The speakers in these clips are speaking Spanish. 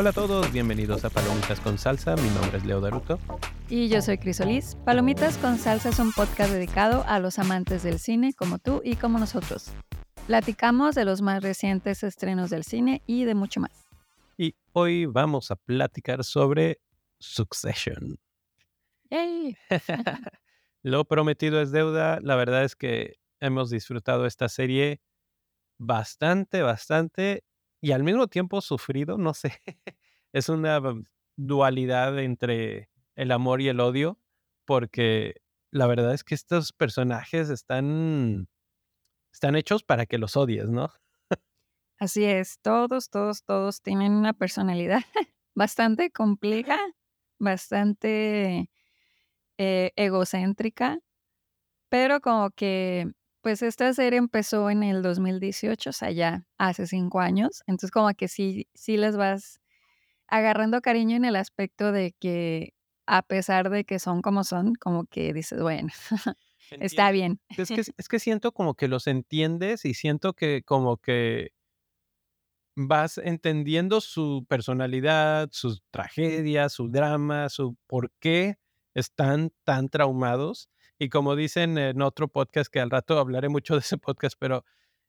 Hola a todos, bienvenidos a Palomitas con Salsa. Mi nombre es Leo Daruto. Y yo soy Crisolis. Palomitas con Salsa es un podcast dedicado a los amantes del cine como tú y como nosotros. Platicamos de los más recientes estrenos del cine y de mucho más. Y hoy vamos a platicar sobre Succession. ¡Yay! Lo prometido es deuda. La verdad es que hemos disfrutado esta serie bastante, bastante y al mismo tiempo sufrido, no sé. es una dualidad entre el amor y el odio, porque la verdad es que estos personajes están, están hechos para que los odies, ¿no? Así es, todos, todos, todos tienen una personalidad bastante compleja, bastante eh, egocéntrica, pero como que, pues esta serie empezó en el 2018, o sea, ya hace cinco años, entonces como que sí, sí les vas agarrando cariño en el aspecto de que a pesar de que son como son, como que dices, bueno, está bien. Es que, es que siento como que los entiendes y siento que como que vas entendiendo su personalidad, sus tragedias, su drama, su por qué están tan traumados. Y como dicen en otro podcast, que al rato hablaré mucho de ese podcast, pero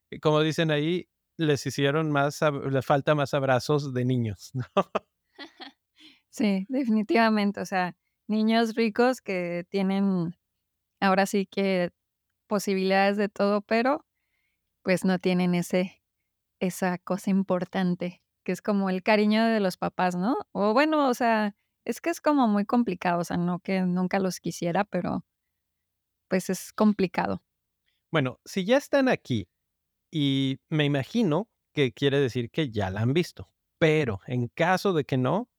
eh, como dicen ahí, les hicieron más, les falta más abrazos de niños, ¿no? Sí, definitivamente. O sea, niños ricos que tienen ahora sí que posibilidades de todo, pero pues no tienen ese, esa cosa importante, que es como el cariño de los papás, ¿no? O bueno, o sea, es que es como muy complicado, o sea, no que nunca los quisiera, pero pues es complicado. Bueno, si ya están aquí y me imagino que quiere decir que ya la han visto, pero en caso de que no,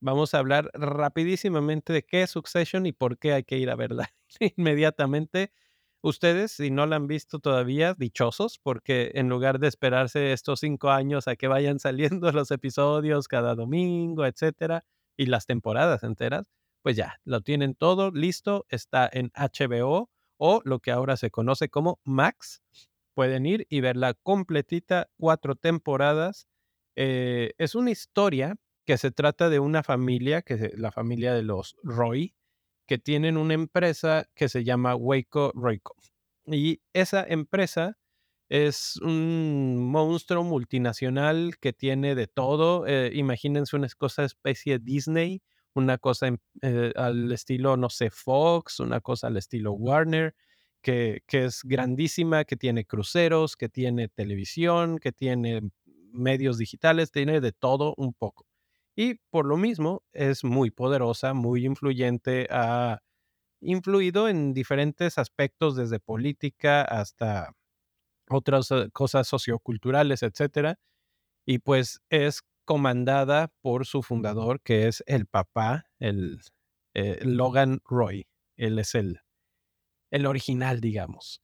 vamos a hablar rapidísimamente de qué es Succession y por qué hay que ir a verla inmediatamente. Ustedes, si no la han visto todavía, dichosos, porque en lugar de esperarse estos cinco años a que vayan saliendo los episodios cada domingo, etcétera, y las temporadas enteras, pues ya, lo tienen todo listo, está en HBO o lo que ahora se conoce como Max. Pueden ir y verla completita, cuatro temporadas. Eh, es una historia que se trata de una familia, que es la familia de los Roy, que tienen una empresa que se llama Waco Royco. Y esa empresa es un monstruo multinacional que tiene de todo. Eh, imagínense una cosa especie Disney, una cosa eh, al estilo, no sé, Fox, una cosa al estilo Warner, que, que es grandísima, que tiene cruceros, que tiene televisión, que tiene medios digitales, tiene de todo un poco. Y por lo mismo es muy poderosa, muy influyente, ha influido en diferentes aspectos, desde política hasta otras eh, cosas socioculturales, etcétera. Y pues es comandada por su fundador, que es el papá, el eh, Logan Roy. Él es el, el original, digamos.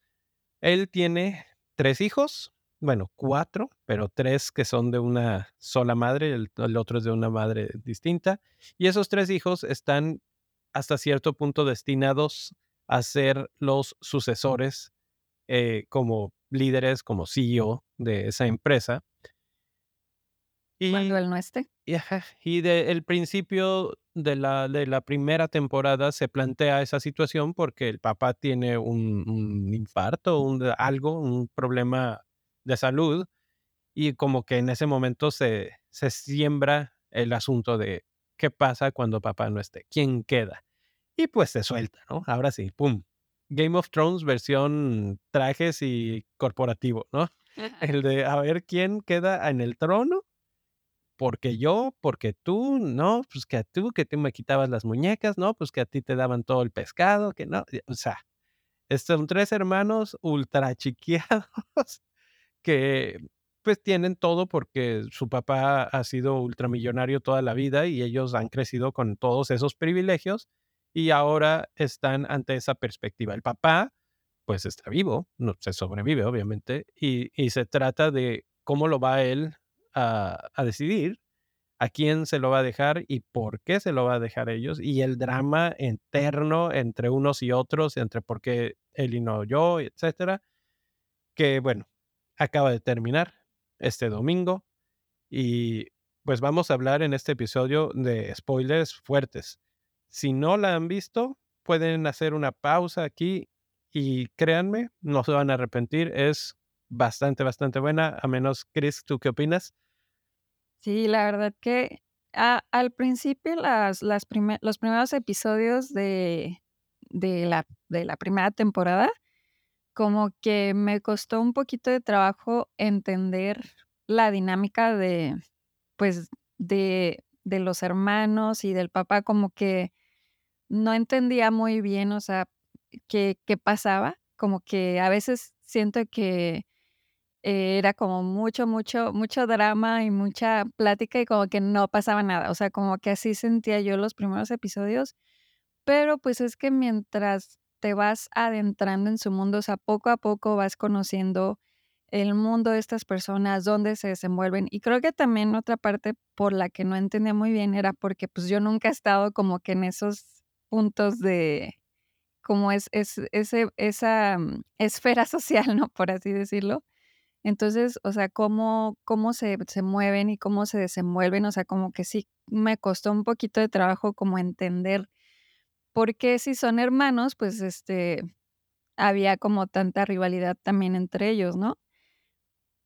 Él tiene tres hijos, bueno, cuatro, pero tres que son de una sola madre, el, el, otro es de una madre distinta. Y esos tres hijos están hasta cierto punto destinados a ser los sucesores eh, como líderes, como CEO de esa empresa. Y, Cuando él no esté. Y, y del el principio de la, de la primera temporada se plantea esa situación porque el papá tiene un, un infarto, un, algo, un problema de salud y como que en ese momento se, se siembra el asunto de qué pasa cuando papá no esté, quién queda. Y pues se suelta, ¿no? Ahora sí, ¡pum! Game of Thrones versión trajes y corporativo, ¿no? El de a ver quién queda en el trono, porque yo, porque tú, no, pues que a tú, que tú me quitabas las muñecas, no, pues que a ti te daban todo el pescado, que no, o sea, son tres hermanos ultra chiqueados que pues tienen todo porque su papá ha sido ultramillonario toda la vida y ellos han crecido con todos esos privilegios y ahora están ante esa perspectiva. El papá, pues está vivo, no se sobrevive, obviamente, y, y se trata de cómo lo va él a, a, decidir, a quién se lo va a dejar y por qué se lo va a dejar ellos, y el drama interno entre unos y otros, entre por qué él y no yo, etcétera, que bueno, acaba de terminar este domingo y pues vamos a hablar en este episodio de spoilers fuertes. Si no la han visto, pueden hacer una pausa aquí y créanme, no se van a arrepentir. Es bastante, bastante buena. A menos, Chris, ¿tú qué opinas? Sí, la verdad que al principio las, los primeros episodios de, de, la, de la primera temporada, como que me costó un poquito de trabajo entender la dinámica de, pues, de, de los hermanos y del papá, como que no entendía muy bien, o sea, qué, qué pasaba, como que a veces siento que era como mucho, mucho, mucho drama y mucha plática y como que no pasaba nada. O sea, como que así sentía yo los primeros episodios. Pero pues es que mientras te vas adentrando en su mundo, o sea, poco a poco vas conociendo el mundo de estas personas, dónde se desenvuelven. Y creo que también otra parte por la que no entendía muy bien era porque pues yo nunca he estado como que en esos puntos de, como es, es ese, esa mm, esfera social, ¿no? Por así decirlo. Entonces, o sea, cómo, cómo se, se mueven y cómo se desenvuelven, o sea, como que sí me costó un poquito de trabajo como entender por qué si son hermanos, pues este, había como tanta rivalidad también entre ellos, ¿no?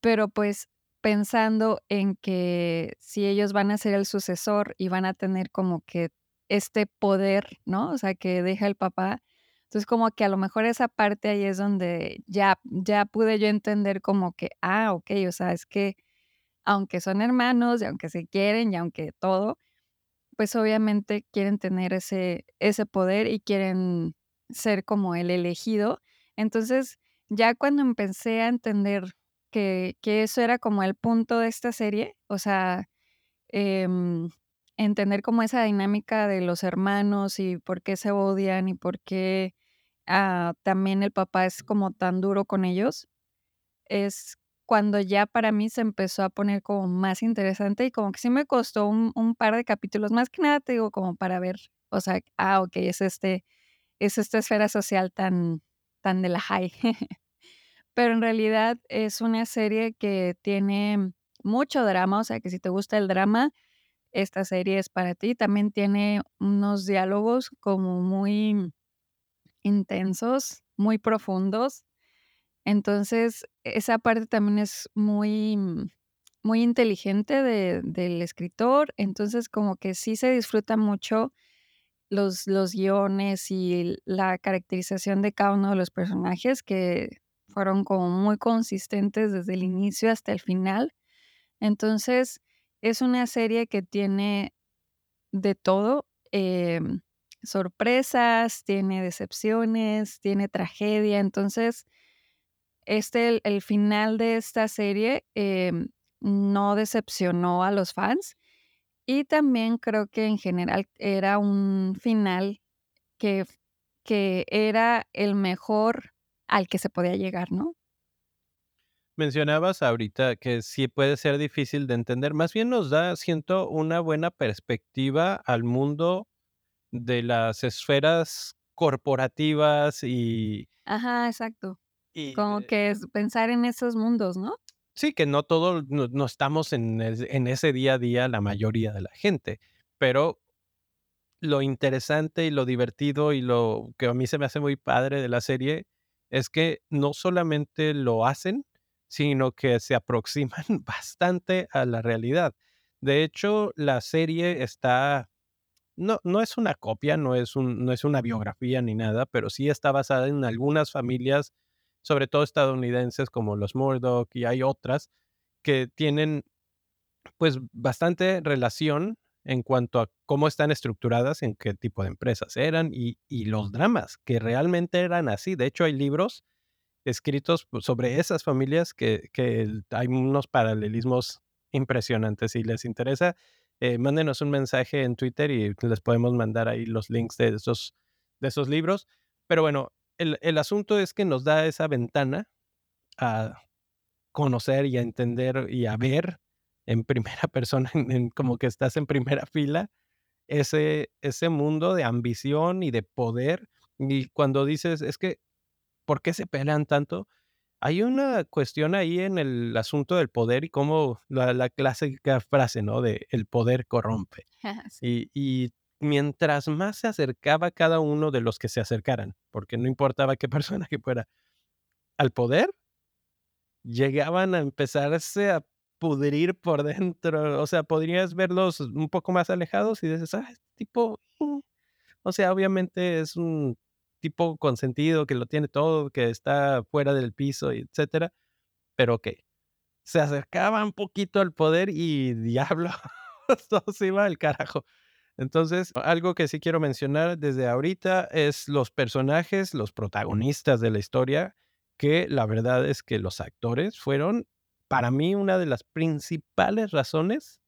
Pero pues pensando en que si ellos van a ser el sucesor y van a tener como que este poder, ¿no? O sea, que deja el papá, entonces, como que a lo mejor esa parte ahí es donde ya, ya pude yo entender como que, ah, ok, o sea, es que aunque son hermanos y aunque se quieren y aunque todo, pues obviamente quieren tener ese, ese poder y quieren ser como el elegido. Entonces, ya cuando empecé a entender que, que eso era como el punto de esta serie, o sea, em, entender como esa dinámica de los hermanos y por qué se odian y por qué Ah, también el papá es como tan duro con ellos, es cuando ya para mí se empezó a poner como más interesante y como que sí me costó un, par de capítulos, más que nada te digo como para ver, o sea, ah, ok, es este, es esta esfera social tan, tan de la high. Pero en realidad es una serie que tiene mucho drama, o sea que si te gusta el drama, esta serie es para ti. También tiene unos diálogos como muy intensos, muy profundos. Entonces, esa parte también es muy, muy inteligente del escritor. Entonces, como que sí se disfruta mucho los, los guiones y la caracterización de cada uno de los personajes que fueron como muy consistentes desde el inicio hasta el final. Entonces, es una serie que tiene de todo. Em, sorpresas, tiene decepciones, tiene tragedia. Entonces, este, el, final de esta serie em, no decepcionó a los fans. Y también creo que en general era un final que, que era el mejor al que se podía llegar, ¿no? Mencionabas ahorita que sí puede ser difícil de entender. Más bien nos da, siento, una buena perspectiva al mundo de las esferas corporativas y... Ajá, exacto. Como que es pensar en esos mundos, ¿no? Sí, que no todo, no, estamos en, en, ese día a día la mayoría de la gente, pero lo interesante y lo divertido y lo que a mí se me hace muy padre de la serie es que no solamente lo hacen, sino que se aproximan bastante a la realidad. De hecho, la serie está no, no es una copia, no es, un, no es una biografía ni nada, pero sí está basada en algunas familias, sobre todo estadounidenses como los Murdoch y hay otras que tienen pues bastante relación en cuanto a cómo están estructuradas, en qué tipo de empresas eran y, y los dramas que realmente eran así. De hecho, hay libros escritos pues, sobre esas familias que, que hay unos paralelismos impresionantes. Si les interesa, eh, mándenos un mensaje en Twitter y les podemos mandar ahí los links de esos, de esos libros. Pero bueno, el, el asunto es que nos da esa ventana a conocer y a entender y a ver en primera persona, como que estás en primera fila, ese, ese mundo de ambición y de poder. Y cuando dices, es que, ¿por qué se pelean tanto? hay una cuestión ahí en el asunto del poder y cómo la, clásica frase, ¿no? De el poder corrompe. y, y mientras más se acercaba cada uno de los que se acercaran, porque no importaba qué persona que fuera, al poder, llegaban a empezarse a pudrir por dentro. O sea, podrías verlos un poco más alejados y dices, ah, este tipo, mm". o sea, obviamente es un tipo consentido que lo tiene todo, que está fuera del piso, etcétera. Pero ok, se acercaba un poquito al poder y diablo, todo se iba al carajo. Entonces, algo que sí quiero mencionar desde ahorita es los personajes, los protagonistas de la historia, que la verdad es que los actores fueron, para mí, una de las principales razones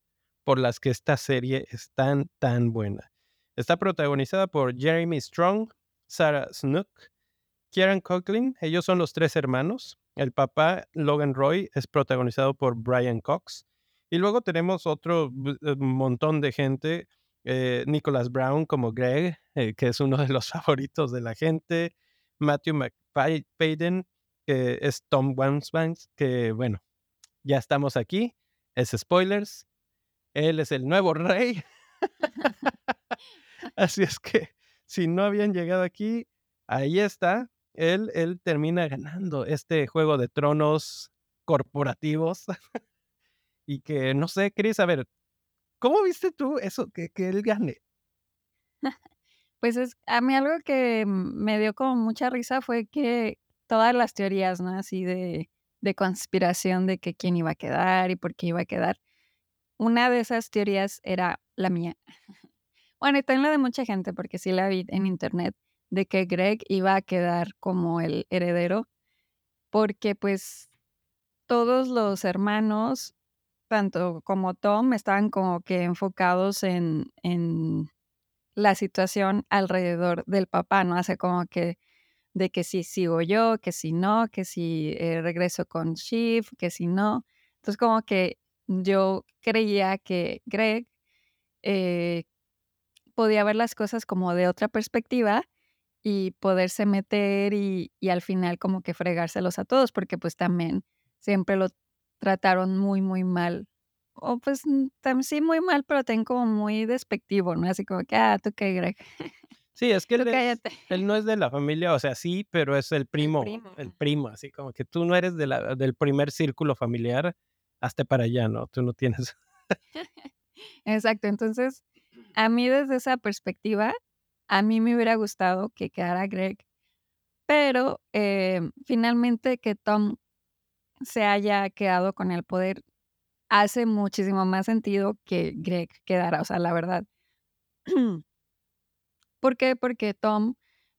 por las que esta serie es tan, tan buena. Está protagonizada por Jeremy Strong, Sarah Snook, Kieran Coughlin, ellos son los tres hermanos. El papá, Logan Roy, es protagonizado por Brian Cox. Y luego tenemos otro eh, montón de gente eh, Nicholas Brown como Greg, eh, que es uno de los favoritos de la gente, Matthew McFadden, que es Tom Wansbanks, que bueno, ya estamos aquí, es spoilers, él es el nuevo rey. Así es que si no habían llegado aquí, ahí está, él, él termina ganando este juego de tronos corporativos. y que no sé, Chris, a ver, ¿Cómo viste tú eso, que, que él gane? Pues es, a mí algo que me dio como mucha risa fue que todas las teorías, ¿no? Así de, de conspiración de que quién iba a quedar y por qué iba a quedar. Una de esas teorías era la mía. Bueno, y también la de mucha gente, porque sí la vi en internet, de que Greg iba a quedar como el heredero, porque pues todos los hermanos tanto como Tom estaban como que enfocados en, en la situación alrededor del papá, ¿no? Hace como que de que si sigo yo, que si no, que si eh, regreso con Shiv, que si no. Entonces como que yo creía que Greg eh, podía ver las cosas como de otra perspectiva y poderse meter y, y, al final como que fregárselos a todos, porque pues también siempre lo trataron muy, muy mal. O pues también sí muy mal, pero tengo como muy despectivo, ¿no? Así como que, ah, tú qué, Greg. Sí, es que él, él, no es de la familia, o sea, sí, pero es el primo, el primo, así como que tú no eres de la, del primer círculo familiar, hasta para allá, ¿no? Tú no tienes. Exacto, entonces, a mí desde esa perspectiva, a mí me hubiera gustado que quedara Greg, pero eh, finalmente que Tom se haya quedado con el poder hace muchísimo más sentido que Greg quedara, o sea, la verdad. ¿Por qué? Porque Tom,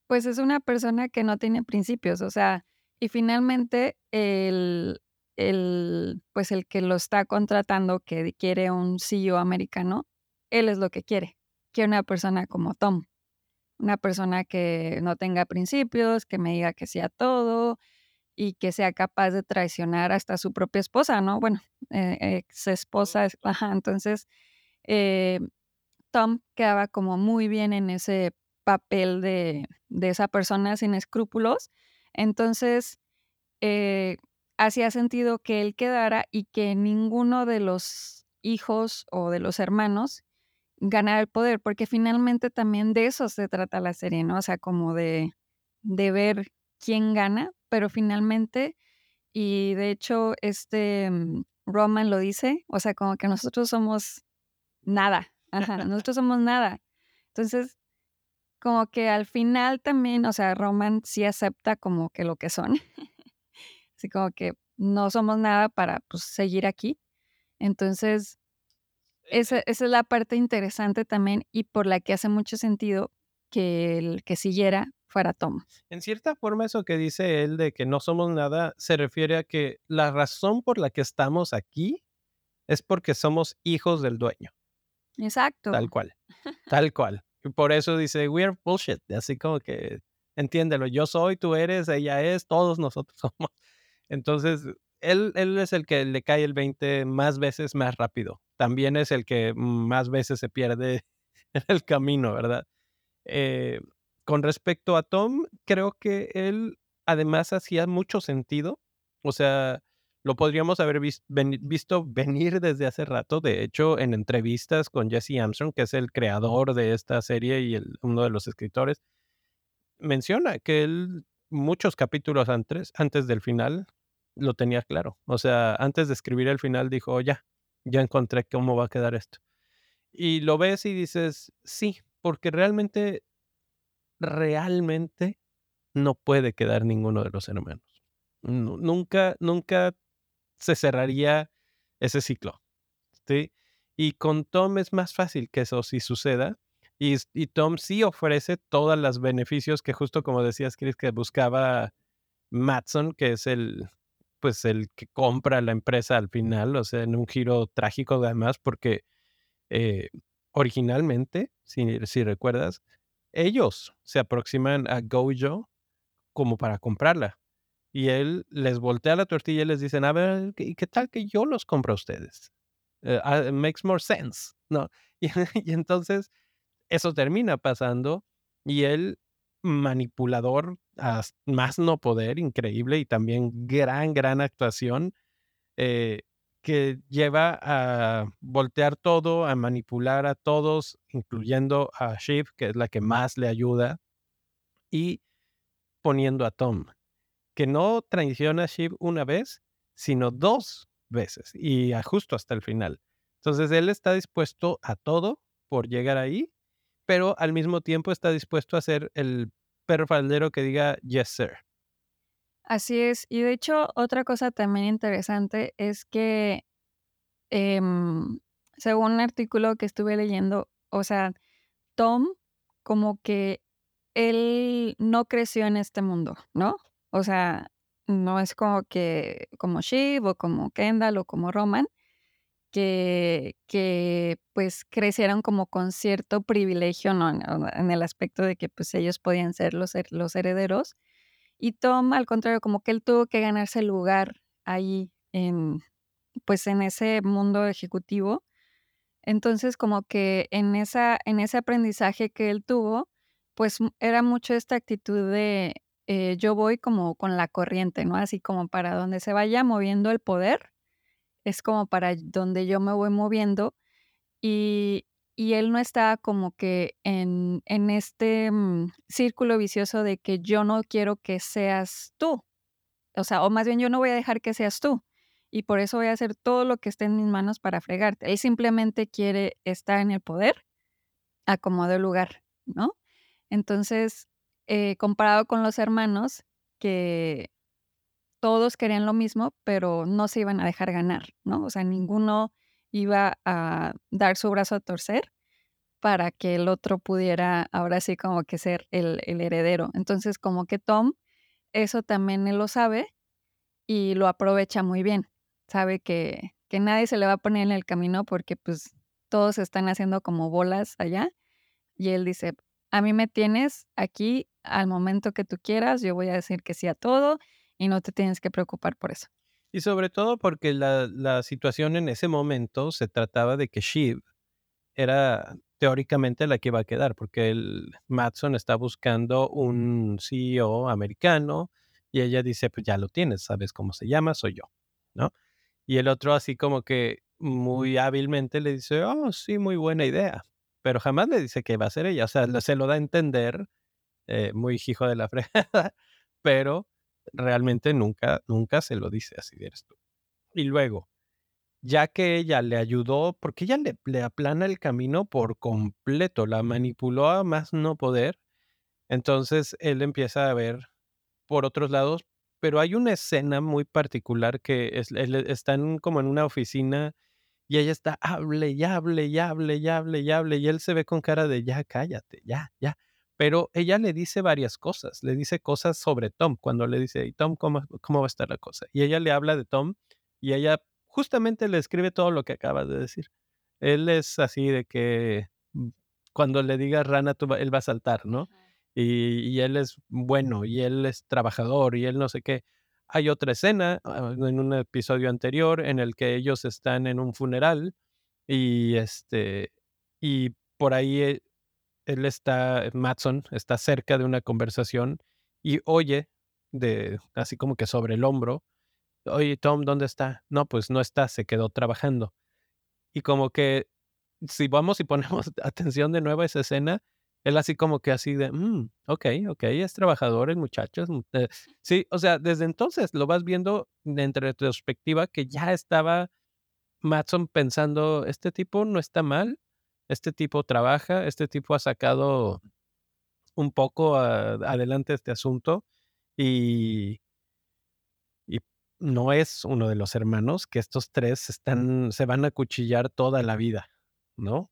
pues es una persona que no tiene principios, o sea, y finalmente el, el, pues el que lo está contratando, que quiere un CEO americano, él es lo que quiere. Quiere una persona como Tom, una persona que no tenga principios, que me diga que sí a todo, y que sea capaz de traicionar hasta su propia esposa, ¿no? Bueno, eh, ex esposa, ajá, entonces eh, Tom quedaba como muy bien en ese papel de, esa persona sin escrúpulos, entonces eh, hacía sentido que él quedara y que ninguno de los hijos o de los hermanos ganara el poder, porque finalmente también de eso se trata la serie, ¿no? O sea, como de, de ver quién gana, pero finalmente, y de hecho este mm, Roman lo dice, o sea, como que nosotros somos nada, nosotros somos nada. Entonces, como que al final también, o sea, Roman sí acepta como que lo que son, así como que no somos nada para pues, seguir aquí. Entonces, esa, esa, es la parte interesante también y por la que hace mucho sentido que el que siguiera fuera Tom. En cierta forma, eso que dice él de que no somos nada se refiere a que la razón por la que estamos aquí es porque somos hijos del dueño. Exacto. Tal cual. Tal cual. Y por eso dice, we're bullshit. Así como que, entiéndelo, yo soy, tú eres, ella es, todos nosotros somos. Entonces, él, es el que le cae el 20 más veces más rápido. También es el que más veces se pierde en el camino, ¿verdad? Eh, con respecto a Tom, creo que él además hacía mucho sentido O sea, lo podríamos haber visto venir desde hace rato. De hecho, en entrevistas con Jesse Armstrong, que es el creador de esta serie y uno de los escritores, menciona que él muchos capítulos antes del final lo tenía claro. O sea, antes de escribir el final dijo, ya, ya encontré cómo va a quedar esto. Y lo ves y dices, sí, porque realmente, realmente no puede quedar ninguno de los hermanos. Nunca, nunca se cerraría ese ciclo. ¿sí? Y con Tom es más fácil que eso sí suceda. Y, y Tom sí ofrece todos los beneficios que justo como decías, Chris, que buscaba Matson, que es el, pues el que compra la empresa al final, o sea, en un giro trágico además, porque eh, originalmente, si, recuerdas, ellos se aproximan a Gojo como para comprarla y él les voltea la tortilla y les dicen, a ver, ¿y qué tal que yo los compro a ustedes? Uh, makes more sense, ¿no? Y, entonces eso termina pasando y él, manipulador a más no poder, increíble y también gran, gran actuación, eh, que lleva a voltear todo, a manipular a todos, incluyendo a Shiv, que es la que más le ayuda, y poniendo a Tom que no traiciona a Shiv una vez, sino dos veces y justo hasta el final. Entonces él está dispuesto a todo por llegar ahí, pero al mismo tiempo está dispuesto a ser el perro faldero que diga yes, sir. Así es. Y de hecho, otra cosa también interesante es que, em, según un artículo que estuve leyendo, o sea, Tom, como que él no creció en este mundo, ¿no? O sea, no es como que como Shiv o como Kendall o como Roman, que, que pues crecieron como con cierto privilegio, ¿no? En, el aspecto de que pues ellos podían ser los, los herederos. Y Tom, al contrario, como que él tuvo que ganarse lugar ahí en, pues en ese mundo ejecutivo. Entonces, como que en, esa, en ese aprendizaje que él tuvo, pues era mucho esta actitud de, eh, yo voy como con la corriente, ¿no? Así como para donde se vaya moviendo el poder, es como para donde yo me voy moviendo y, él no está como que en, en este mm, círculo vicioso de que yo no quiero que seas tú, o sea, o más bien yo no voy a dejar que seas tú y por eso voy a hacer todo lo que esté en mis manos para fregarte. Él simplemente quiere estar en el poder a como de lugar, ¿no? Entonces, eh, comparado con los hermanos, que todos querían lo mismo, pero no se iban a dejar ganar, ¿no? O sea, ninguno iba a dar su brazo a torcer para que el otro pudiera ahora sí como que ser el, heredero. Entonces, como que Tom, eso también él lo sabe y lo aprovecha muy bien. Sabe que, que nadie se le va a poner en el camino porque pues todos están haciendo como bolas allá. Y él dice, a mí me tienes aquí al momento que tú quieras, yo voy a decir que sí a todo y no te tienes que preocupar por eso. Y sobre todo porque la, situación en ese momento se trataba de que Shiv era teóricamente la que iba a quedar, porque el Matson está buscando un CEO americano y ella dice, pues ya lo tienes, sabes cómo se llama, soy yo, ¿no? Y el otro así como que muy hábilmente le dice, oh, sí, muy buena idea, pero jamás le dice que va a ser ella, o sea, se lo da a entender eh, muy hijo de la fregada, pero realmente nunca, nunca se lo dice así eres tú. Y luego, ya que ella le ayudó, porque ella le, le aplana el camino por completo, la manipuló a más no poder, entonces él empieza a ver por otros lados, pero hay una escena muy particular que es, están como en una oficina y ella está, hable y hable y hable y hable y hable, y él se ve con cara de, ya, cállate, ya, ya pero ella le dice varias cosas, le dice cosas sobre Tom, cuando le dice, ¿y Tom cómo, cómo va a estar la cosa? Y ella le habla de Tom y ella justamente le escribe todo lo que acabas de decir. Él es así de que mm, cuando le digas rana, tú, él va a saltar, ¿no? Y, y, él es bueno y él es trabajador y él no sé qué. Hay otra escena ah, en un episodio anterior en el que ellos están en un funeral y este y por ahí eh, él está, Matson está cerca de una conversación y oye de así como que sobre el hombro oye, Tom, ¿dónde está? No, pues no está, se quedó trabajando. Y como que si vamos y ponemos atención de nuevo a esa escena, él así como que así de, mm, ok, ok, es trabajador el muchacho. eh". Sí, o sea, desde entonces lo vas viendo en retrospectiva que ya estaba Matson pensando, este tipo no está mal, este tipo trabaja, este tipo ha sacado un poco adelante este asunto y, y no es uno de los hermanos que estos tres están, se van a cuchillar toda la vida, ¿no?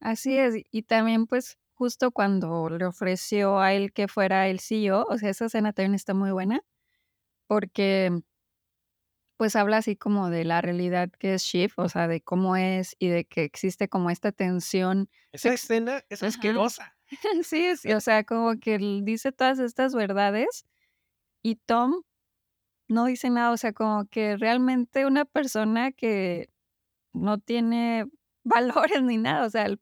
Así es, y también, pues, justo cuando le ofreció a él que fuera el CEO, o sea, esa escena también está muy buena, porque, pues, habla así como de la realidad que es Shiv, o sea, de cómo es y de que existe como esta tensión Esa escena es asquerosa. Sí, sí, o sea, como que él dice todas estas verdades y Tom no dice nada, o sea, como que realmente una persona que no tiene valores ni nada, o sea,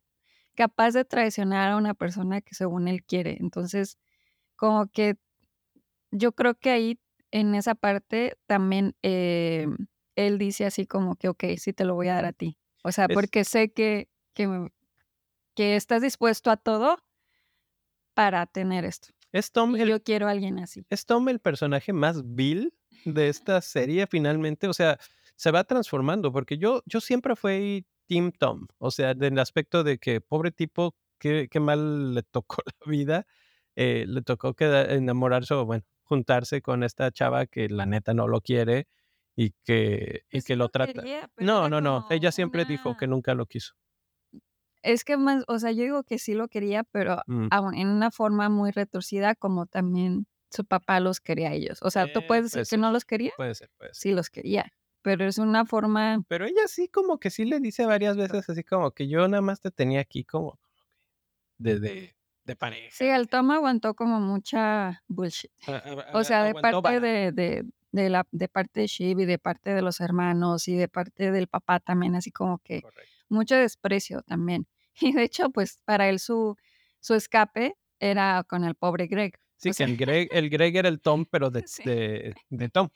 capaz de traicionar a una persona que según él quiere. Entonces, como que yo creo que ahí en esa parte también eh, él dice así como que, ok, sí te lo voy a dar a ti. O sea, Es, porque sé que, que, me- que estás dispuesto a todo para tener esto. es Tom Y el, yo quiero a alguien así. es Tom el personaje más vil de esta serie finalmente. O sea, se va transformando porque yo, yo siempre fui Team Tom. O sea, del aspecto de que pobre tipo, qué, qué mal le tocó la vida. eh, le tocó enamorarse o bueno, juntarse con esta chava que la neta no lo quiere y que, y Pues que lo trata. quería, No, no, no. Ella siempre dijo que nunca lo quiso. Es que más, o sea, yo digo que sí lo quería, pero Mm. en una forma muy retorcida, como también su papá los quería a ellos. O sea, ¿tú Eh, puedes decir que no los quería? puede ser, puede ser. Sí los quería, pero es una forma... Pero ella sí como que sí le dice varias veces así como que yo nada más te tenía aquí como de, de, Sí, el Tom aguantó como mucha bullshit. A- a- O sea, de parte de, de, de la de parte de Shiv y de parte de los hermanos y de parte del papá también, así como que Correcto. mucho desprecio también. Y de hecho, pues para él su, su escape era con el pobre Greg. Sí, O que el Greg, el Greg era el Tom, pero de, sí, de, de Tom.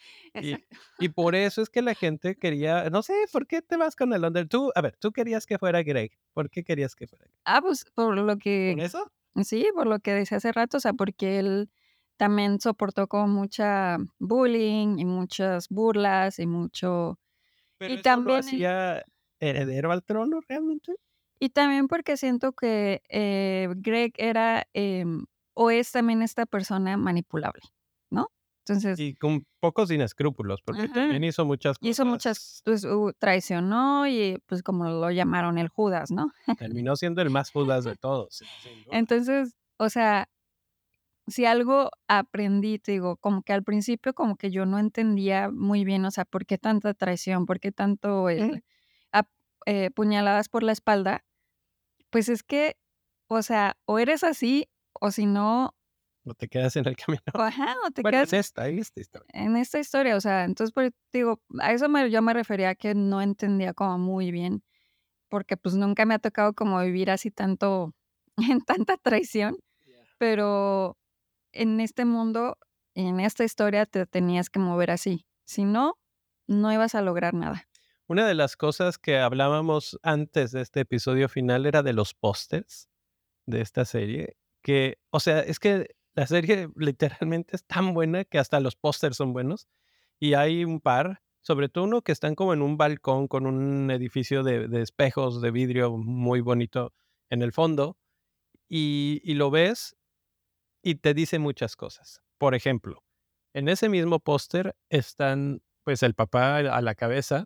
Y, por eso es que la gente quería, no sé, ¿por qué te vas con el Under? Tú, a ver, tú querías que fuera Greg. ¿Por qué querías que fuera Greg? Ah, pues por lo ¿Por que, eso? Sí, por lo que decía hace rato, o sea, porque él también soportó como mucha bullying y muchas burlas y mucho... Pero Y eso lo también... él- hacía heredero al trono realmente. Y también porque siento que eh, Greg era em, o es también esta persona manipulable. Entonces, Y con pocos sin escrúpulos, porque ajá, también hizo muchas hizo muchas, cosas. pues traicionó y pues como lo llamaron el Judas, ¿no? Terminó siendo el más Judas de todos. Entonces, o sea, si algo aprendí, te digo, como que al principio como que yo no entendía muy bien, o sea, por qué tanta traición, por qué tanto el, ap- eh, puñaladas por la espalda, pues es que, o sea, o eres así, o si no, No te quedas en el camino. o ajá, o te Bueno, quedas es esta, es esta historia. en esta historia, o sea, entonces, pues, digo, a eso me, yo me refería que no entendía como muy bien, porque pues nunca me ha tocado como vivir así tanto, en tanta traición, pero en este mundo, en esta historia te tenías que mover así, si no, no ibas a lograr nada. Una de las cosas que hablábamos antes de este episodio final era de los pósters de esta serie, que, o sea, es que la serie literalmente es tan buena que hasta los pósters son buenos y hay un par, sobre todo uno que están como en un balcón con un edificio de, espejos de vidrio muy bonito en el fondo y, y lo ves y te dice muchas cosas. Por ejemplo, en ese mismo póster están pues el papá a la cabeza,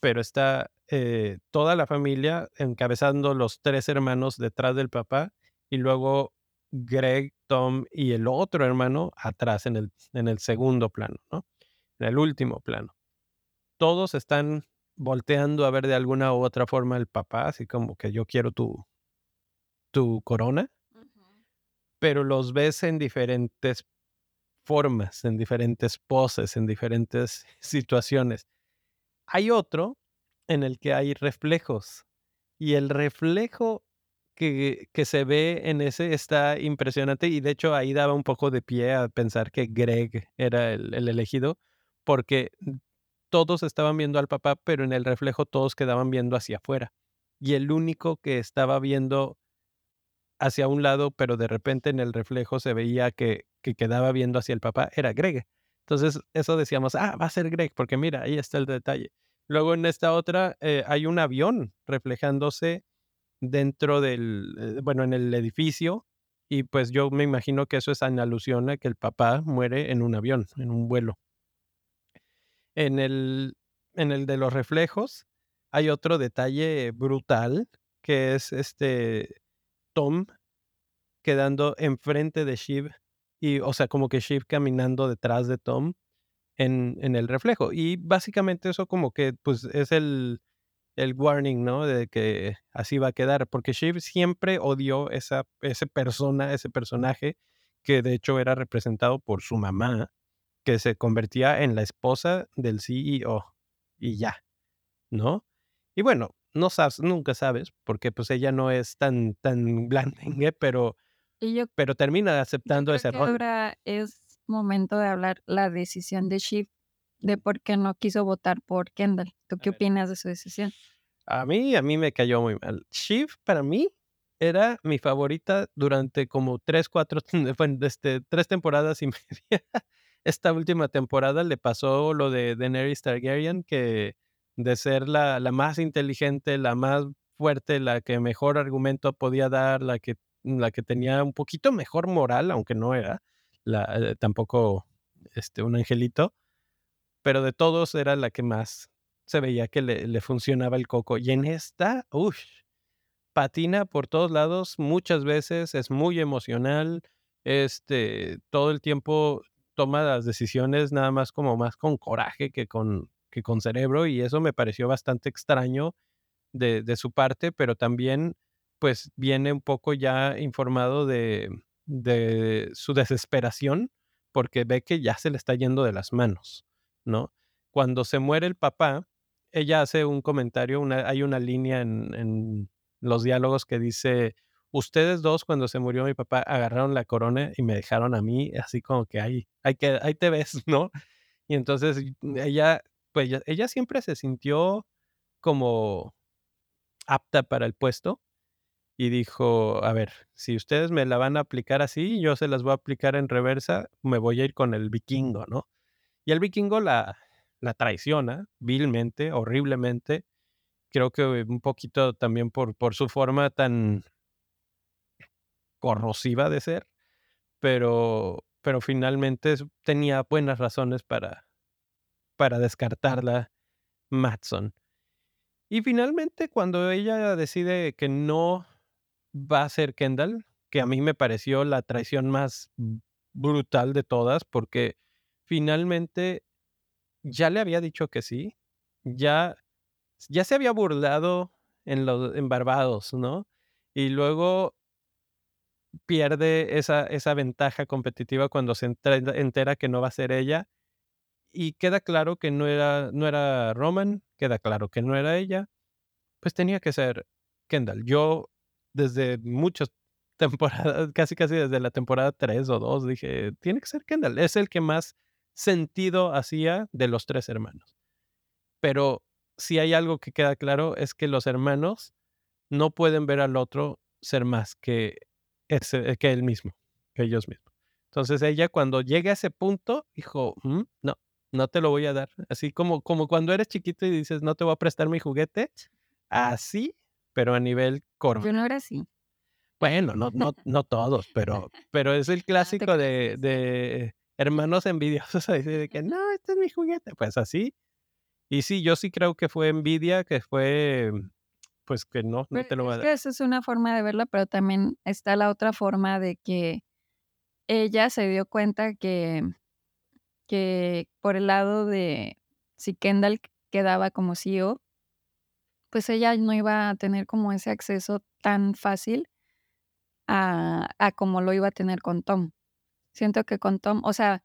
pero está eh, toda la familia encabezando los tres hermanos detrás del papá y luego Greg, Tom y el otro hermano atrás en el, en el segundo plano, ¿no? En el último plano. Todos están volteando a ver de alguna u otra forma al papá, así como que yo quiero tu, tu corona, pero los ves en diferentes formas, en diferentes poses, en diferentes situaciones. Hay otro en el que hay reflejos y el reflejo que, se ve en ese está impresionante y de hecho ahí daba un poco de pie a pensar que Greg era el, el elegido porque todos estaban viendo al papá, pero en el reflejo todos quedaban viendo hacia afuera. Y el único que estaba viendo hacia un lado, pero de repente en el reflejo se veía que, que quedaba viendo hacia el papá, era Greg. Entonces, eso decíamos, ah, va a ser Greg, porque mira, ahí está el detalle. Luego en esta otra eh, hay un avión reflejándose dentro del, eh, bueno, en el edificio, y pues yo me imagino que eso es en alusión a que el papá muere en un avión, en un vuelo. En el, en el de los reflejos hay otro detalle brutal, que es este Tom quedando enfrente de Shiv y, o sea, como que Shiv caminando detrás de Tom en, en el reflejo. Y básicamente eso como que, pues, es el, el warning, ¿no? De que así va a quedar, porque Shiv siempre odió esa, ese persona, ese personaje, que de hecho era representado por su mamá, que se convertía en la esposa del CEO y ya, ¿no? Y bueno, no sabes, nunca sabes, porque pues ella no es tan, tan blandengue, pero, pero termina aceptando ese rol. Ahora es momento de hablar la decisión de Shiv de por qué no quiso votar por Kendall. ¿Tú qué opinas de su decisión? A mí, a mí me cayó muy mal. Shiv, para mí, era mi favorita durante como tres, cuatro, este, tres temporadas y media. Esta última temporada le pasó lo de Daenerys Targaryen, que de ser la, la más inteligente, la más fuerte, la que mejor argumento podía dar, la que, la que tenía un poquito mejor moral, aunque no era la, eh, tampoco este, un angelito, pero de todos era la que más se veía que le, funcionaba el coco. Y en esta, uff, patina por todos lados muchas veces, es muy emocional, este, todo el tiempo toma las decisiones nada más como más con coraje que con, que con cerebro y eso me pareció bastante extraño de, de su parte, pero también pues viene un poco ya informado de, de su desesperación porque ve que ya se le está yendo de las manos, ¿no? Cuando se muere el papá, ella hace un comentario, hay una línea en, los diálogos que dice, ustedes dos cuando se murió mi papá agarraron la corona y me dejaron a mí, así como que ahí, hay que, ahí te ves, ¿no? Y entonces ella, pues ella siempre se sintió como apta para el puesto y dijo, a ver, si ustedes me la van a aplicar así, yo se las voy a aplicar en reversa, me voy a ir con el vikingo, ¿no? Y el vikingo la, la traiciona vilmente, horriblemente, creo que un poquito también por, por su forma tan corrosiva de ser, pero, pero finalmente tenía buenas razones para, para descartarla Matson. Y finalmente, cuando ella decide que no va a ser Kendall, que a mí me pareció la traición más brutal de todas, porque finalmente ya le había dicho que sí, ya, ya se había burlado en, los, en Barbados, ¿no? Y luego pierde esa, esa ventaja competitiva cuando se entera que no va a ser ella. Y queda claro que no era, no era Roman, queda claro que no era ella, pues tenía que ser Kendall. Yo desde muchas temporadas, casi casi desde la temporada 3 o 2, dije, tiene que ser Kendall. Es el que más sentido hacía de los tres hermanos. Pero si hay algo que queda claro es que los hermanos no pueden ver al otro ser más que, ese, que él mismo, que ellos mismos. Entonces ella cuando llega a ese punto dijo, mm, no, no te lo voy a dar. Así como, como cuando eres chiquito y dices, no te voy a prestar mi juguete, así pero a nivel corto. Yo no era así. Bueno, no, no, no todos, pero, pero es el clásico de, de, hermanos envidiosos a decir que no, este es mi juguete. Pues así. Y sí, yo sí creo que fue envidia, que fue, pues que no, no te lo voy a dar. esa es una forma de verla, pero también está la otra forma de que ella se dio cuenta que, que por el lado de si Kendall quedaba como CEO, pues ella no iba a tener como ese acceso tan fácil a, como lo iba a tener con Tom. Siento que con Tom, o sea,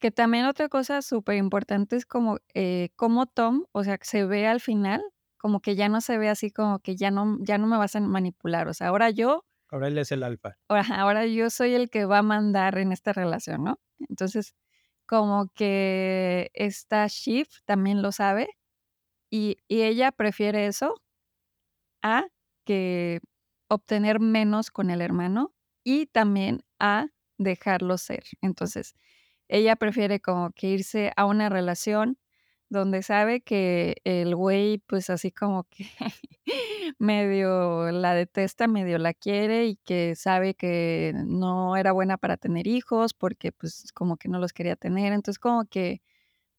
que también otra cosa súper importante es como, eh, como Tom, o sea, se ve al final, como que ya no se ve así como que ya no, ya no me vas a manipular. O sea, ahora yo. Ahora él es el alfa. Ahora, ahora yo soy el que va a mandar en esta relación, ¿no? Entonces, como que esta Shiv también lo sabe y, y ella prefiere eso a que obtener menos con el hermano y también a dejarlo ser. Entonces, ella prefiere como que irse a una relación donde sabe que el güey, pues así como que medio la detesta, medio la quiere y que sabe que no era buena para tener hijos porque pues como que no los quería tener. Entonces como que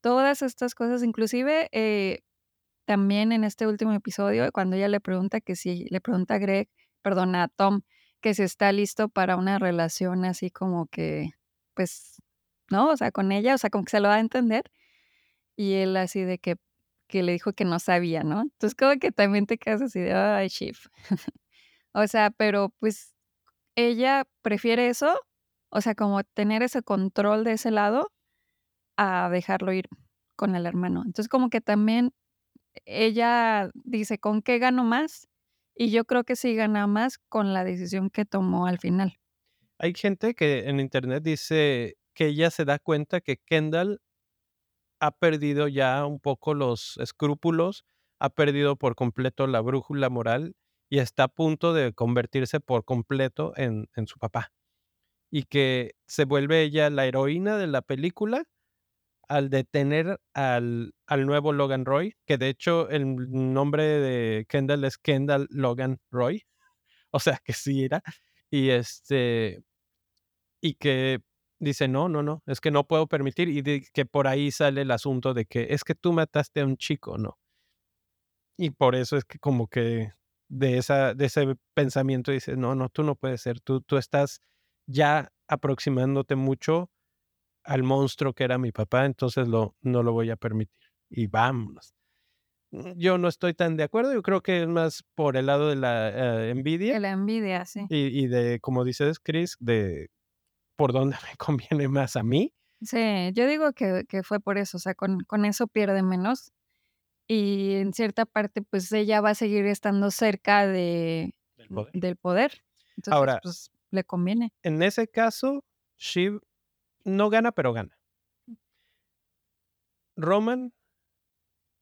todas estas cosas, inclusive eh, también en este último episodio, cuando ella le pregunta que si, le pregunta a Greg, perdón, a Tom, que si está listo para una relación así como que, pues, ¿no? O sea, con ella, o sea, como que se lo va a entender. Y él así de que, que le dijo que no sabía, ¿no? Entonces como que también te quedas así de, ay, chief. o sea, pero pues ella prefiere eso, o sea, como tener ese control de ese lado a dejarlo ir con el hermano. Entonces como que también ella dice, ¿con qué gano más? Y yo creo que sí gana más con la decisión que tomó al final. Hay gente que en internet dice que ella se da cuenta que Kendall ha perdido ya un poco los escrúpulos, ha perdido por completo la brújula moral y está a punto de convertirse por completo en, en su papá. Y que se vuelve ella la heroína de la película al detener al, al nuevo Logan Roy, que de hecho el nombre de Kendall es Kendall Logan Roy, o sea que sí era, y este, y que dice, no, no, no, es que no puedo permitir, y que por ahí sale el asunto de que es que tú mataste a un chico, ¿no? Y por eso es que como que de, esa, de ese pensamiento dice, no, no, tú no puedes ser, tú, tú estás ya aproximándote mucho al monstruo que era mi papá, entonces lo, no lo voy a permitir. Y vámonos. Mm, yo no estoy tan de acuerdo, yo creo que es más por el lado de la eh, envidia. De la envidia, sí. Y, y, de, como dices, Chris, de por dónde me conviene más a mí. Sí, yo digo que, que fue por eso, o sea, con, con, eso pierde menos. Y en cierta parte, pues ella va a seguir estando cerca de, del poder. Del poder. Entonces, Ahora, pues le conviene. En ese caso, Shiv no gana, pero gana. Roman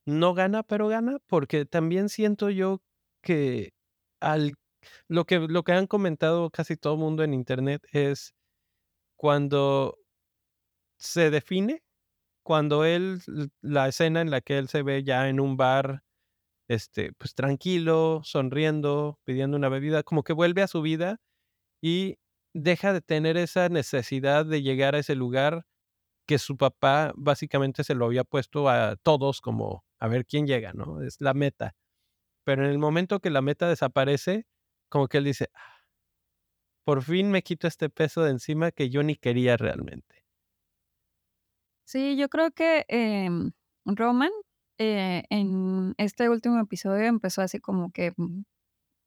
no gana, pero gana, porque también siento yo que al lo que lo que han comentado casi todo el mundo en internet es cuando se define, cuando él la escena en la que él se ve ya en un bar este pues tranquilo, sonriendo, pidiendo una bebida, como que vuelve a su vida y deja de tener esa necesidad de llegar a ese lugar que su papá básicamente se lo había puesto a todos como a ver quién llega, ¿no? Es la meta. Pero en el momento que la meta desaparece, como que él dice, ah, por fin me quito este peso de encima que yo ni quería realmente. Sí, yo creo que eh, Roman eh, en este último episodio empezó así como que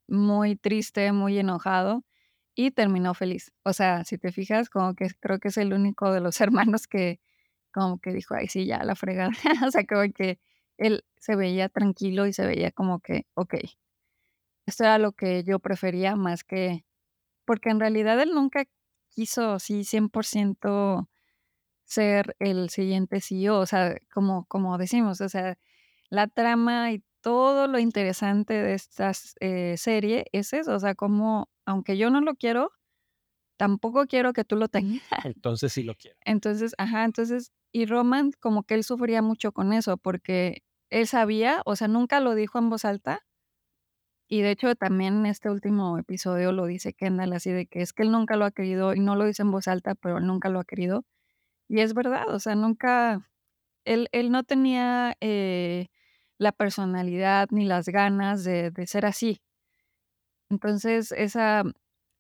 muy triste, muy enojado y terminó feliz. O sea, si te fijas, como que creo que es el único de los hermanos que como que dijo, ay, sí, ya la fregada. o sea, como que él se veía tranquilo y se veía como que, ok, esto era lo que yo prefería más que, porque en realidad él nunca quiso, sí, 100% ser el siguiente CEO, o sea, como, como decimos, o sea, la trama y todo lo interesante de esta eh, serie es eso, o sea, como, aunque yo no lo quiero, tampoco quiero que tú lo tengas. Entonces sí lo quiero. Entonces, ajá, entonces, y Roman como que él sufría mucho con eso, porque él sabía, o sea, nunca lo dijo en voz alta, y de hecho también en este último episodio lo dice Kendall, así de que es que él nunca lo ha querido, y no lo dice en voz alta, pero él nunca lo ha querido, y es verdad, o sea, nunca, él, él no tenía... Eh, la personalidad ni las ganas de, de ser así. Entonces, esa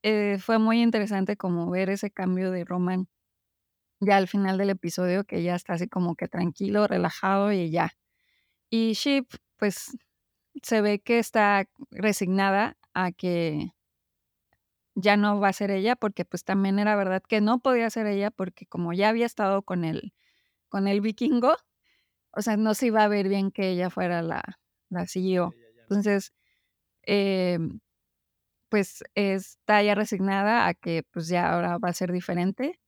eh, fue muy interesante como ver ese cambio de Roman ya al final del episodio, que ya está así como que tranquilo, relajado y ya. Y Sheep, pues se ve que está resignada a que ya no va a ser ella, porque pues también era verdad que no podía ser ella, porque como ya había estado con el, con el vikingo, o sea, no se iba a ver bien que ella fuera la, la CEO. Entonces, eh, pues está ya resignada a que pues ya ahora va a ser diferente.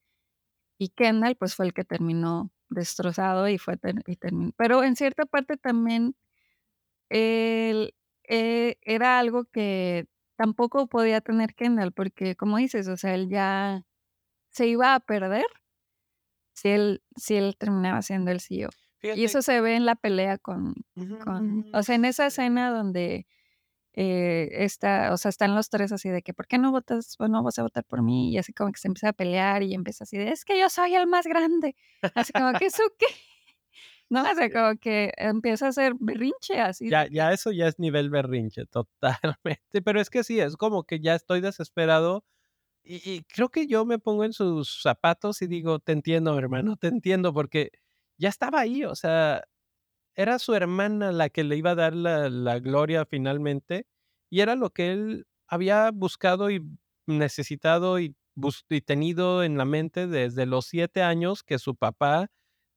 y Kendall pues fue el que terminó destrozado y fue y terminó. Pero en cierta parte también él, eh, era algo que tampoco podía tener Kendall, porque como dices, o sea, él ya se iba a perder si él, si él terminaba siendo el CEO. Y eso se ve en la pelea con, con, o sea, en esa escena donde eh, está, o sea, están los tres así de que, ¿por qué no votas, o no vas a votar por mí? Y así como que se empieza a pelear y empieza así de, es que yo soy el más grande. Así como que, ¿eso qué? No, o sea, como que empieza a ser berrinche así. Ya, ya eso ya es nivel berrinche, totalmente. Pero es que sí, es como que ya estoy desesperado y, y creo que yo me pongo en sus zapatos y digo, te entiendo, hermano, te entiendo, porque ya estaba ahí, o sea, era su hermana la que le iba a dar la, la gloria finalmente y era lo que él había buscado y necesitado y, y tenido en la mente desde los siete años que su papá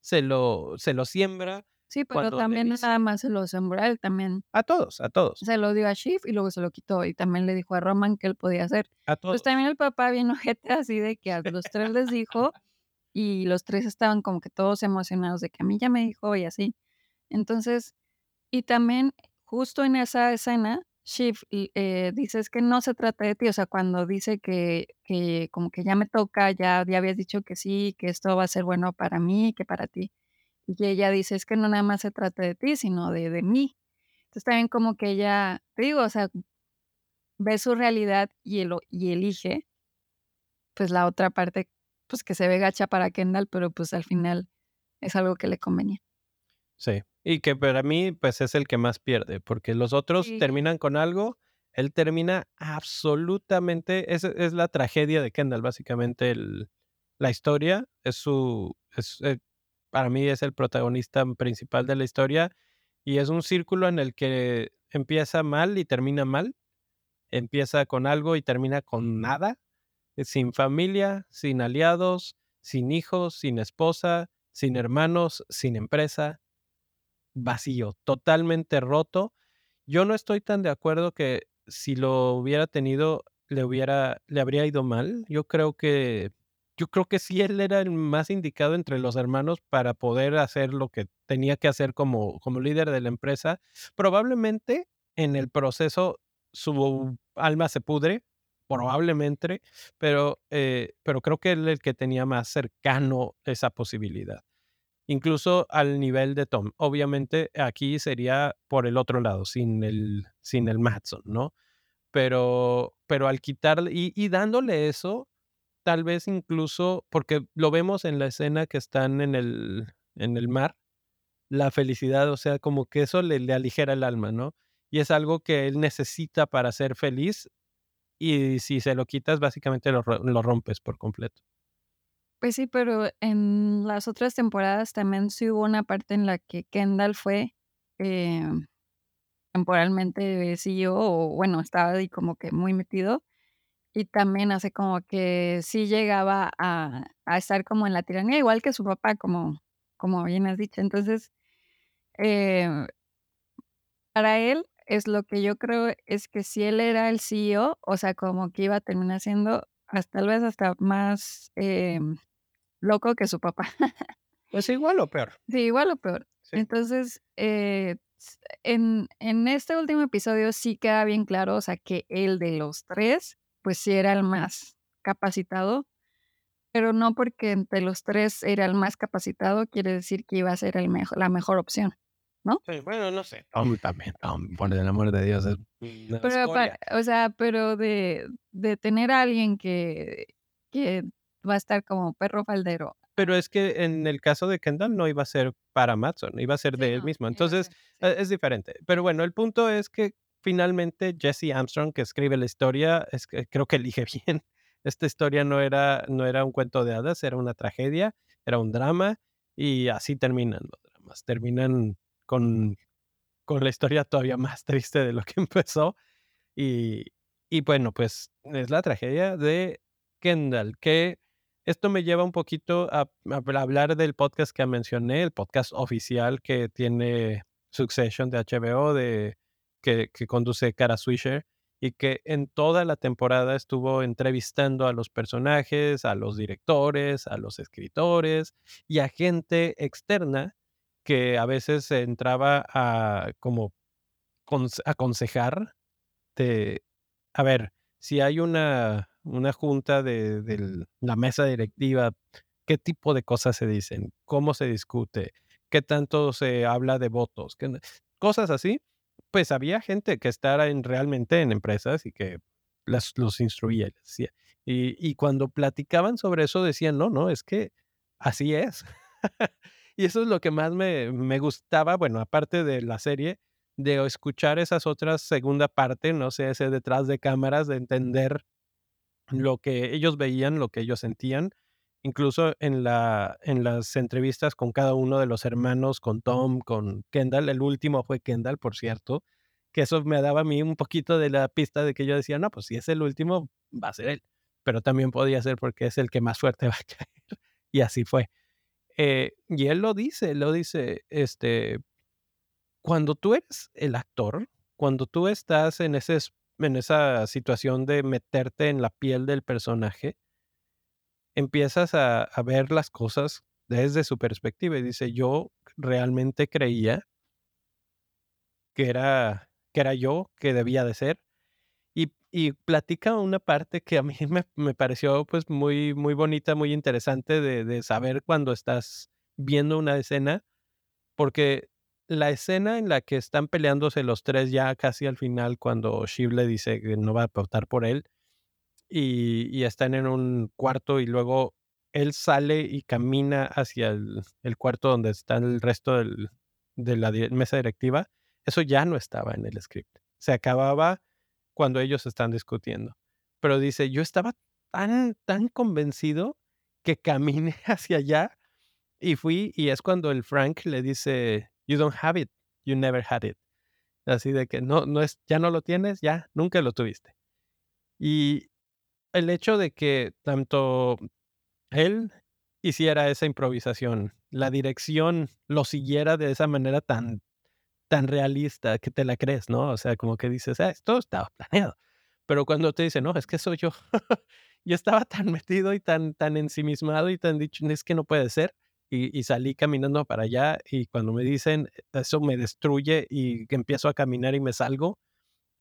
se lo, se lo siembra. Sí, pero también nada más se lo sembró él también. A todos, a todos. Se lo dio a Shiv y luego se lo quitó y también le dijo a Roman que él podía hacer. A Pues todos. también el papá bien ojete así de que a los tres les dijo y los tres estaban como que todos emocionados de que a mí ya me dijo y así. Entonces, y también justo en esa escena, Shiv eh, dice es que no se trata de ti, o sea, cuando dice que, que como que ya me toca, ya, ya habías dicho que sí, que esto va a ser bueno para mí, que para ti. Y ella dice es que no nada más se trata de ti, sino de, de mí. Entonces también como que ella, te digo, o sea, ve su realidad y, el, y elige, pues la otra parte, pues que se ve gacha para Kendall, pero pues al final es algo que le convenía. Sí, y que para mí, pues es el que más pierde, porque los otros Sí. terminan con algo, él termina absolutamente, es, es la tragedia de Kendall, básicamente el, la historia, es su, es, eh, para mí es el protagonista principal de la historia y es un círculo en el que empieza mal y termina mal, empieza con algo y termina con nada, eh, sin familia, sin aliados, sin hijos, sin esposa, sin hermanos, sin empresa, vacío, totalmente roto. Yo no estoy tan de acuerdo que si lo hubiera tenido le hubiera le habría ido mal. Yo creo que yo creo que sí él era el más indicado entre los hermanos para poder hacer lo que tenía que hacer como como líder de la empresa. Probablemente en el proceso su alma se pudre, probablemente, pero eh, pero creo que él es el que tenía más cercano esa posibilidad incluso al nivel de Tom. Obviamente aquí sería por el otro lado, sin el, sin el Matson, ¿no? Pero, pero al quitarle y, dándole eso, tal vez incluso, porque lo vemos en la escena que están en el, en el mar, la felicidad, o sea, como que eso le, aligera el alma, ¿no? Y es algo que él necesita para ser feliz y si se lo quitas, básicamente lo rompes por completo. Pues sí, pero en las otras temporadas también sí hubo una parte en la que Kendall fue eh, temporalmente CEO, o bueno, estaba como que muy metido, y también hace como que sí llegaba a, a estar como en la tiranía, igual que su papá, como, como bien has dicho. Entonces, eh, para él es lo que yo creo es que si él era el CEO, o sea, como que iba a terminar siendo hasta tal vez hasta más eh, loco que su papá. Pues igual o peor. Sí, igual o peor. Sí. Entonces, eh, en, en este último episodio sí queda bien claro, o sea, que el de los tres, pues sí era el más capacitado, pero no porque entre los tres era el más capacitado, quiere decir que iba a ser el mejo- la mejor opción. Sí, bueno, no sé. Tom también, Tom, por el amor de Dios, es Pero, o sea, pero de, de tener a alguien que, que va a estar como perro faldero. Pero es que en el caso de Kendall no iba a ser para Matson, iba a ser Sí, de él no, mismo. iba a Entonces, sí. eh, es diferente. Pero bueno, el punto es que finalmente Jesse Armstrong, que escribe la historia, es que creo que elige bien. Esta historia no era, no era un cuento de hadas, era una tragedia, era un drama, y así terminan los dramas. Terminan con, con la historia todavía más triste de lo que empezó. Y, y bueno, pues es la tragedia de Kendall, que esto me lleva un poquito a, hablar del podcast que mencioné, el podcast oficial que tiene Succession de HBO, de, que, que conduce Cara Swisher. y que en toda la temporada estuvo entrevistando a los personajes, a los directores, a los escritores y a gente externa que a veces entraba a como aconsejar de, a ver, si hay una, una junta de, de la mesa directiva, ¿qué tipo de cosas se dicen? ¿Cómo se discute? ¿Qué tanto se habla de votos? Cosas así pues había gente que estaba en, realmente en empresas y que las, los instruía. Y, y cuando platicaban sobre eso decían, no, no, es que así es. y eso es lo que más me, me, gustaba, bueno, aparte de la serie, de escuchar esas otras segunda parte, no sé, ese detrás de cámaras, de entender lo que ellos veían, lo que ellos sentían incluso en, la, en las entrevistas con cada uno de los hermanos, con Tom, con Kendall, el último fue Kendall, por cierto, que eso me daba a mí un poquito de la pista de que yo decía, no, pues si es el último, va a ser él, pero también podía ser porque es el que más fuerte va a caer, y así fue. Eh, y él lo dice, lo dice, este, cuando tú eres el actor, cuando tú estás en, ese, en esa situación de meterte en la piel del personaje, empiezas a, ver las cosas desde su perspectiva y dice, yo realmente creía que era, que era yo, que debía de ser. Y, y platica una parte que a mí me, pareció pues muy, muy bonita, muy interesante de, de, saber cuando estás viendo una escena, porque la escena en la que están peleándose los tres ya casi al final, cuando Shiv le dice que no va a votar por él, y, están en un cuarto y luego él sale y camina hacia el, cuarto donde está el resto de la mesa directiva, eso ya no estaba en el script. Se acababa cuando ellos están discutiendo. Pero dice, yo estaba tan, tan convencido que caminé hacia allá y fui y es cuando el Frank le dice, you don't have it, you never had it. Así de que no, no es, ya no lo tienes, ya nunca lo tuviste. Y, el hecho de que tanto él hiciera esa improvisación, la dirección lo siguiera de esa manera tan, tan realista que te la crees, ¿no? O sea, como que dices, ah, esto estaba planeado. Pero cuando te dicen, no, es que soy yo, yo estaba tan metido y tan, tan ensimismado y tan dicho, es que no puede ser. Y, salí caminando para allá y cuando me dicen, eso me destruye y empiezo a caminar y me salgo,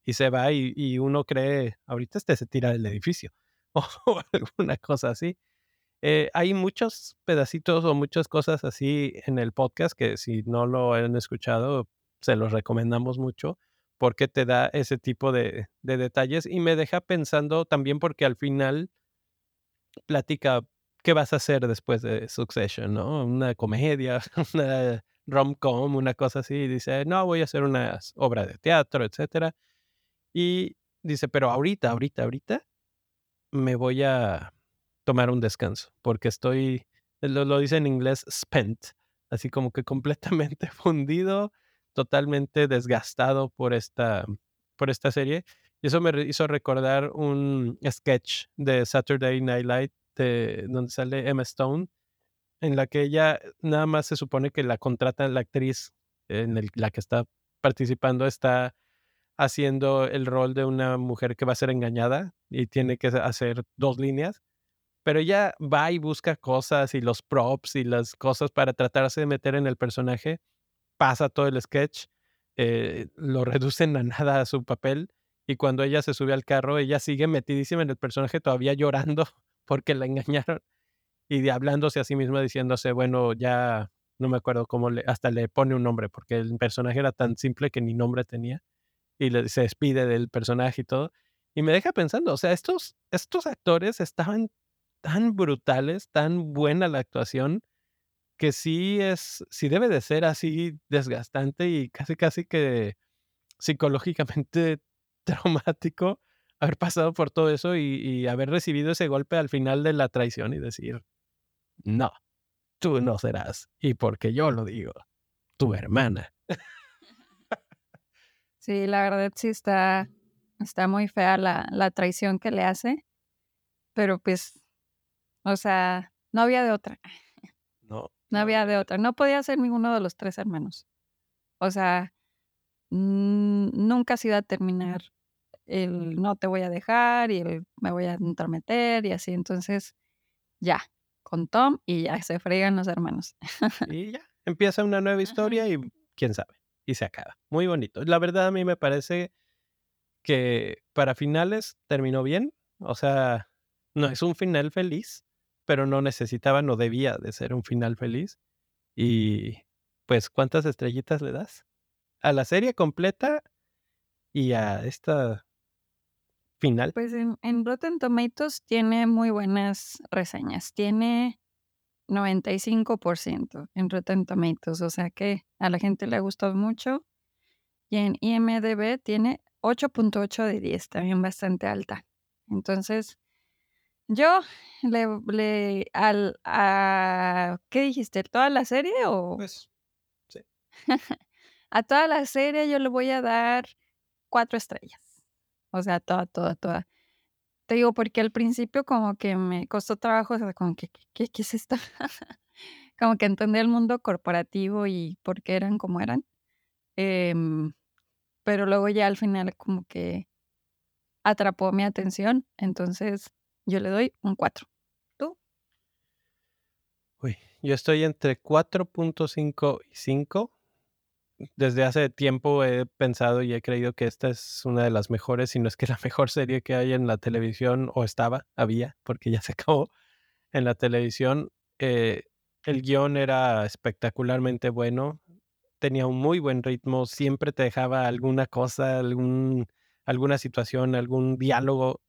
y se va y, uno cree, ahorita este se tira del edificio o alguna cosa así. Eh, hay muchos pedacitos o muchas cosas así en el podcast que si no lo han escuchado, se los recomendamos mucho porque te da ese tipo de, de detalles y me deja pensando también porque al final platica qué vas a hacer después de Succession, ¿no? Una comedia, una rom-com, una cosa así. Y dice, no, voy a hacer una obra de teatro, etcétera. Y dice, pero ahorita, ahorita, ahorita me voy a tomar un descanso porque estoy, lo, lo dice en inglés, spent, así como que completamente fundido, totalmente desgastado por esta, por esta serie. Y eso me hizo recordar un sketch de Saturday Night Live de, donde sale Emma Stone, en la que ella nada más se supone que la contrata la actriz en la que está participando está haciendo el rol de una mujer que va a ser engañada y tiene que hacer dos líneas, pero ella va y busca cosas y los props y las cosas para tratarse de meter en el personaje, pasa todo el sketch, eh, lo reducen a nada a su papel y cuando ella se sube al carro, ella sigue metidísima en el personaje todavía llorando porque la engañaron y hablándose a sí misma diciéndose, bueno, ya no me acuerdo cómo le, hasta le pone un nombre porque el personaje era tan simple que ni nombre tenía y le, se despide del personaje y todo. Y me deja pensando, o sea, estos, estos actores estaban tan brutales, tan buena la actuación, que sí es, sí debe de ser así desgastante y casi, casi que psicológicamente traumático haber pasado por todo eso y, y haber recibido ese golpe al final de la traición y decir, no, tú no serás. Y porque yo lo digo, tu hermana. Sí, la verdad sí está, está muy fea la, la traición que le hace, pero pues, o sea, no había de otra. No. No había de otra. No podía ser ninguno de los tres hermanos. O sea, nunca se iba a terminar el no te voy a dejar y el me voy a entrometer y así. Entonces, ya, con Tom y ya se fregan los hermanos. Y ya, empieza una nueva historia y quién sabe, y se acaba. Muy bonito. La verdad a mí me parece que para finales terminó bien, o sea, no es un final feliz, pero no necesitaba, no debía de ser un final feliz. Y pues, ¿cuántas estrellitas le das? A la serie completa y a esta final. Pues en, en Rotten Tomatoes tiene muy buenas reseñas. Tiene 95% en Rotten Tomatoes, o sea que a la gente le ha gustado mucho. Y en IMDB tiene 8.8 de 10, también bastante alta. Entonces, yo le, le al, a, ¿qué dijiste? ¿Toda la serie o? Pues, sí. a toda la serie yo le voy a dar cuatro estrellas. O sea, toda, toda, toda. Te digo, porque al principio como que me costó trabajo, o sea, como que, ¿qué, qué es esto? como que entender el mundo corporativo y por qué eran como eran. Em, pero luego ya al final como que atrapó mi atención, entonces yo le doy un 4. ¿Tú? Uy, yo estoy entre 4.5 y 5. Desde hace tiempo he pensado y he creído que esta es una de las mejores, si no es que la mejor serie que hay en la televisión, o estaba, había, porque ya se acabó en la televisión. Eh, el guion era espectacularmente bueno, tenía un muy buen ritmo, siempre te dejaba alguna cosa, algún, alguna situación, algún diálogo.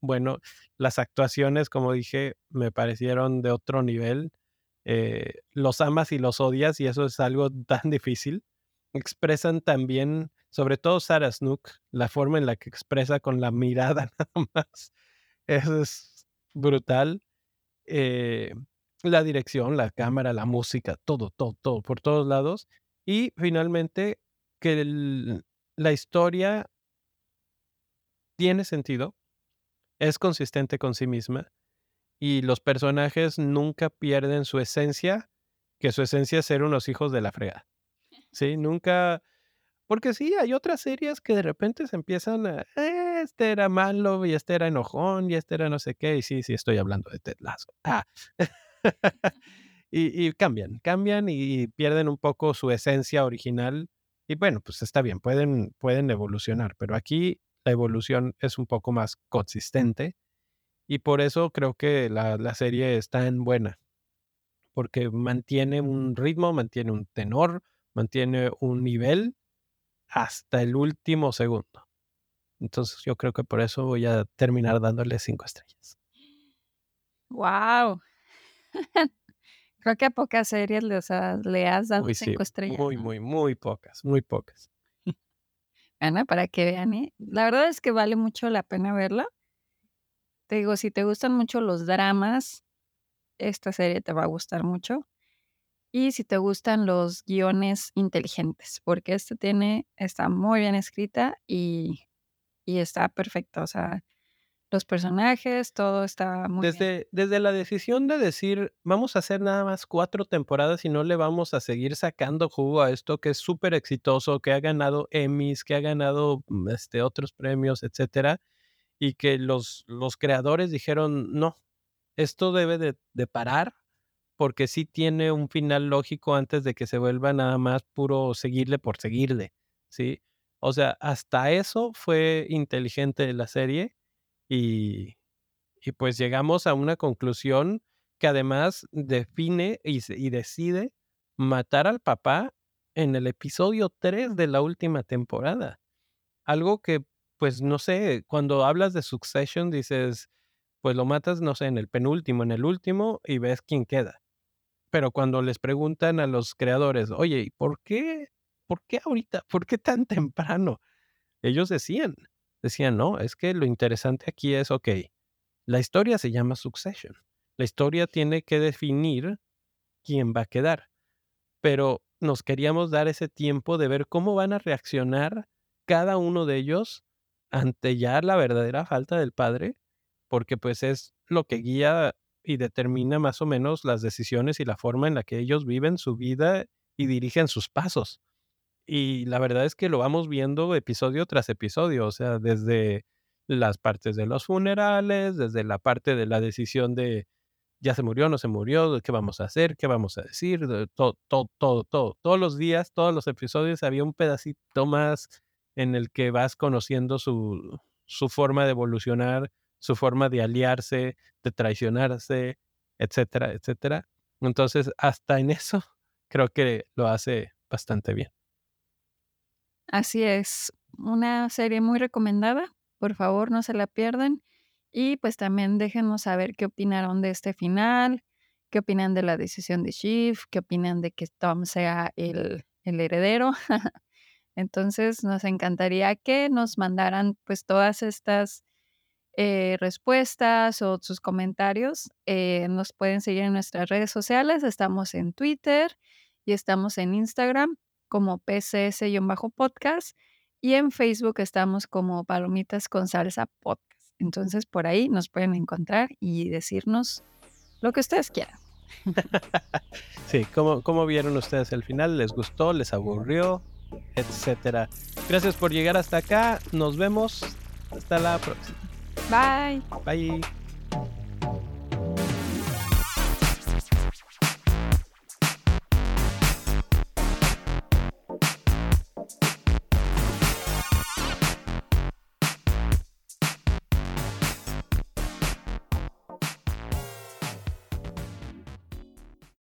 Bueno, las actuaciones, como dije, me parecieron de otro nivel. Eh, los amas y los odias y eso es algo tan difícil. Expresan también, sobre todo Sarah Snook, la forma en la que expresa con la mirada nada más. Eso es brutal. Eh, la dirección, la cámara, la música, todo, todo, todo, por todos lados. Y finalmente, que la historia tiene sentido, es consistente con sí misma y los personajes nunca pierden su esencia, que su esencia es ser unos hijos de la fregada. Sí, nunca... Porque sí, hay otras series que de repente se empiezan a... "Eh, Este era malo y este era enojón y este era no sé qué. Y sí, sí, estoy hablando de Ted Lasso. Ah. y, cambian, cambian y pierden un poco su esencia original. Y bueno, pues está bien, pueden, pueden evolucionar, pero aquí la evolución es un poco más consistente y por eso creo que la, la serie es tan buena, porque mantiene un ritmo, mantiene un tenor, mantiene un nivel hasta el último segundo. Entonces yo creo que por eso voy a terminar dándole cinco estrellas. ¡Wow! Creo que a pocas series le, o sea, le has dado Uy, sí, cinco estrellas. muy, muy, muy pocas, muy pocas. Ana, para que vean, ¿eh? La verdad es que vale mucho la pena verla. Te digo, si te gustan mucho los dramas, esta serie te va a gustar mucho. Y si te gustan los guiones inteligentes, porque este tiene, está muy bien escrita y, y está perfecta. O sea, los personajes, todo está muy bien. Desde, desde la decisión de decir, vamos a hacer nada más cuatro temporadas y no le vamos a seguir sacando jugo a esto que es súper exitoso, que ha ganado Emmys, que ha ganado mm, este, otros premios, etcétera, y que los, los creadores dijeron, no, esto debe de, de parar porque sí tiene un final lógico antes de que se vuelva nada más puro seguirle por seguirle, ¿sí? O sea, hasta eso fue inteligente la serie y, y pues llegamos a una conclusión que además define y, y decide matar al papá en el episodio 3 de la última temporada. Algo que, pues no sé, cuando hablas de Succession dices, pues lo matas, no sé, en el penúltimo, en el último y ves quién queda. Pero cuando les preguntan a los creadores, oye, ¿y por qué? ¿Por qué ahorita? ¿Por qué tan temprano? Ellos decían, decían, no, es que lo interesante aquí es, ok, la historia se llama Succession. La historia tiene que definir quién va a quedar. Pero nos queríamos dar ese tiempo de ver cómo van a reaccionar cada uno de ellos ante ya la verdadera falta del padre, porque pues es lo que guía y determina más o menos las decisiones y la forma en la que ellos viven su vida y dirigen sus pasos. Y la verdad es que lo vamos viendo episodio tras episodio, o sea, desde las partes de los funerales, desde la parte de la decisión de ya se murió, no se murió, qué vamos a hacer, qué vamos a decir, todo, todo, todo, todo. Todos los días, todos los episodios había un pedacito más en el que vas conociendo su, su forma de evolucionar, su forma de aliarse, de traicionarse, etcétera, etcétera. Entonces, hasta en eso creo que lo hace bastante bien. Así es, una serie muy recomendada. Por favor, no se la pierdan. Y pues también déjenos saber qué opinaron de este final, qué opinan de la decisión de Shiv, qué opinan de que Tom sea el, el heredero. Entonces nos encantaría que nos mandaran pues todas estas eh, respuestas o sus comentarios. Eh, nos pueden seguir en nuestras redes sociales. Estamos en Twitter y estamos en Instagram como PCS-podcast y en Facebook estamos como Palomitas con Salsa Podcast. Entonces por ahí nos pueden encontrar y decirnos lo que ustedes quieran. sí, ¿cómo, ¿cómo vieron ustedes el final? ¿Les gustó? ¿Les aburrió? Etcétera. Gracias por llegar hasta acá. Nos vemos. Hasta la próxima. Bye. Bye.